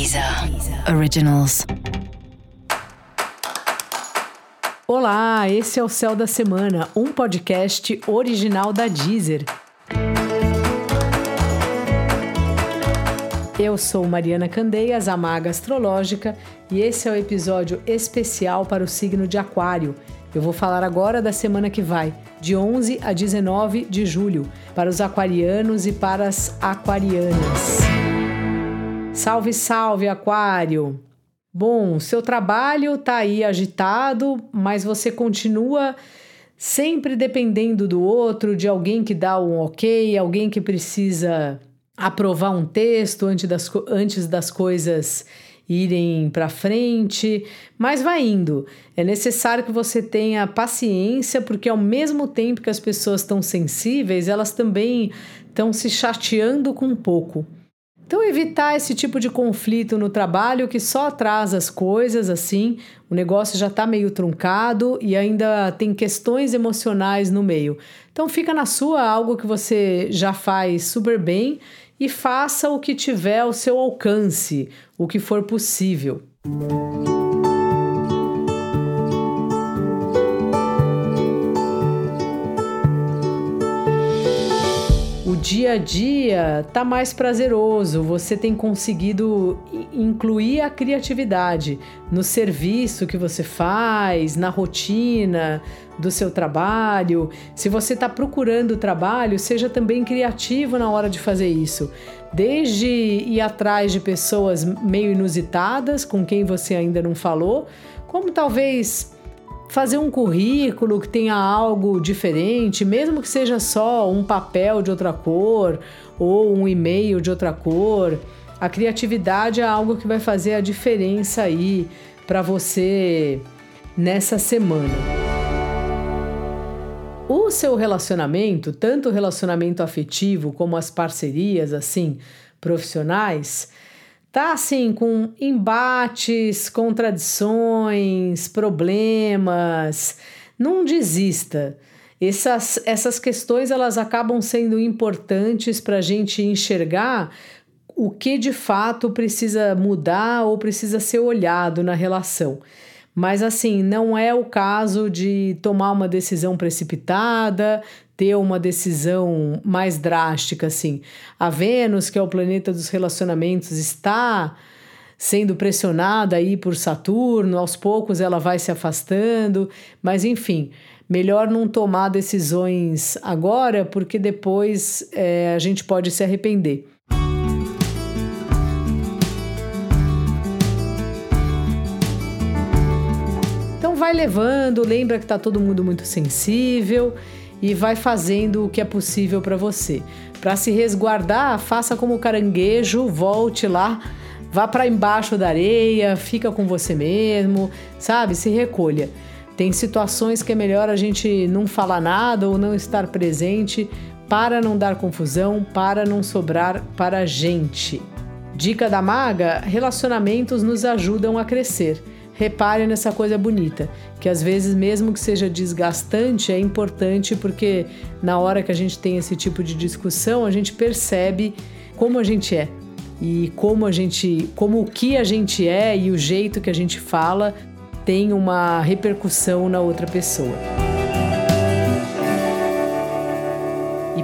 Deezer Originals. Olá, esse é o Céu da Semana, um podcast original da Deezer. Eu sou Mariana Candeias, a maga astrológica, e esse é o episódio especial para o signo de Aquário. Eu vou falar agora da semana que vai, de 11 a 19 de julho, para os aquarianos e para as aquarianas. Salve, salve, Aquário! Bom, seu trabalho tá aí agitado, mas você continua sempre dependendo do outro, de alguém que dá um ok, alguém que precisa aprovar um texto antes das, antes das coisas irem para frente, mas vai indo. É necessário que você tenha paciência, porque ao mesmo tempo que as pessoas estão sensíveis, elas também estão se chateando com um pouco. Então, evitar esse tipo de conflito no trabalho que só atrasa as coisas, assim, o negócio já está meio truncado e ainda tem questões emocionais no meio. Então, fica na sua algo que você já faz super bem e faça o que tiver ao seu alcance, o que for possível. O dia a dia tá mais prazeroso, você tem conseguido incluir a criatividade no serviço que você faz, na rotina, do seu trabalho. Se você está procurando trabalho, seja também criativo na hora de fazer isso. Desde ir atrás de pessoas meio inusitadas com quem você ainda não falou, como talvez fazer um currículo que tenha algo diferente, mesmo que seja só um papel de outra cor ou um e-mail de outra cor. A criatividade é algo que vai fazer a diferença aí para você nessa semana o seu relacionamento, tanto o relacionamento afetivo como as parcerias assim profissionais, tá assim com embates, contradições, problemas. Não desista. Essas, essas questões elas acabam sendo importantes para a gente enxergar o que de fato precisa mudar ou precisa ser olhado na relação. Mas assim, não é o caso de tomar uma decisão precipitada, ter uma decisão mais drástica assim. A Vênus, que é o planeta dos relacionamentos, está sendo pressionada aí por Saturno, aos poucos ela vai se afastando, mas enfim, melhor não tomar decisões agora, porque depois é, a gente pode se arrepender. Vai levando, lembra que está todo mundo muito sensível e vai fazendo o que é possível para você. Para se resguardar, faça como o caranguejo, volte lá, vá para embaixo da areia, fica com você mesmo, sabe? Se recolha. Tem situações que é melhor a gente não falar nada ou não estar presente para não dar confusão, para não sobrar para a gente. Dica da maga: relacionamentos nos ajudam a crescer. Repare nessa coisa bonita, que às vezes, mesmo que seja desgastante, é importante porque na hora que a gente tem esse tipo de discussão, a gente percebe como a gente é e como a gente, como o que a gente é e o jeito que a gente fala tem uma repercussão na outra pessoa.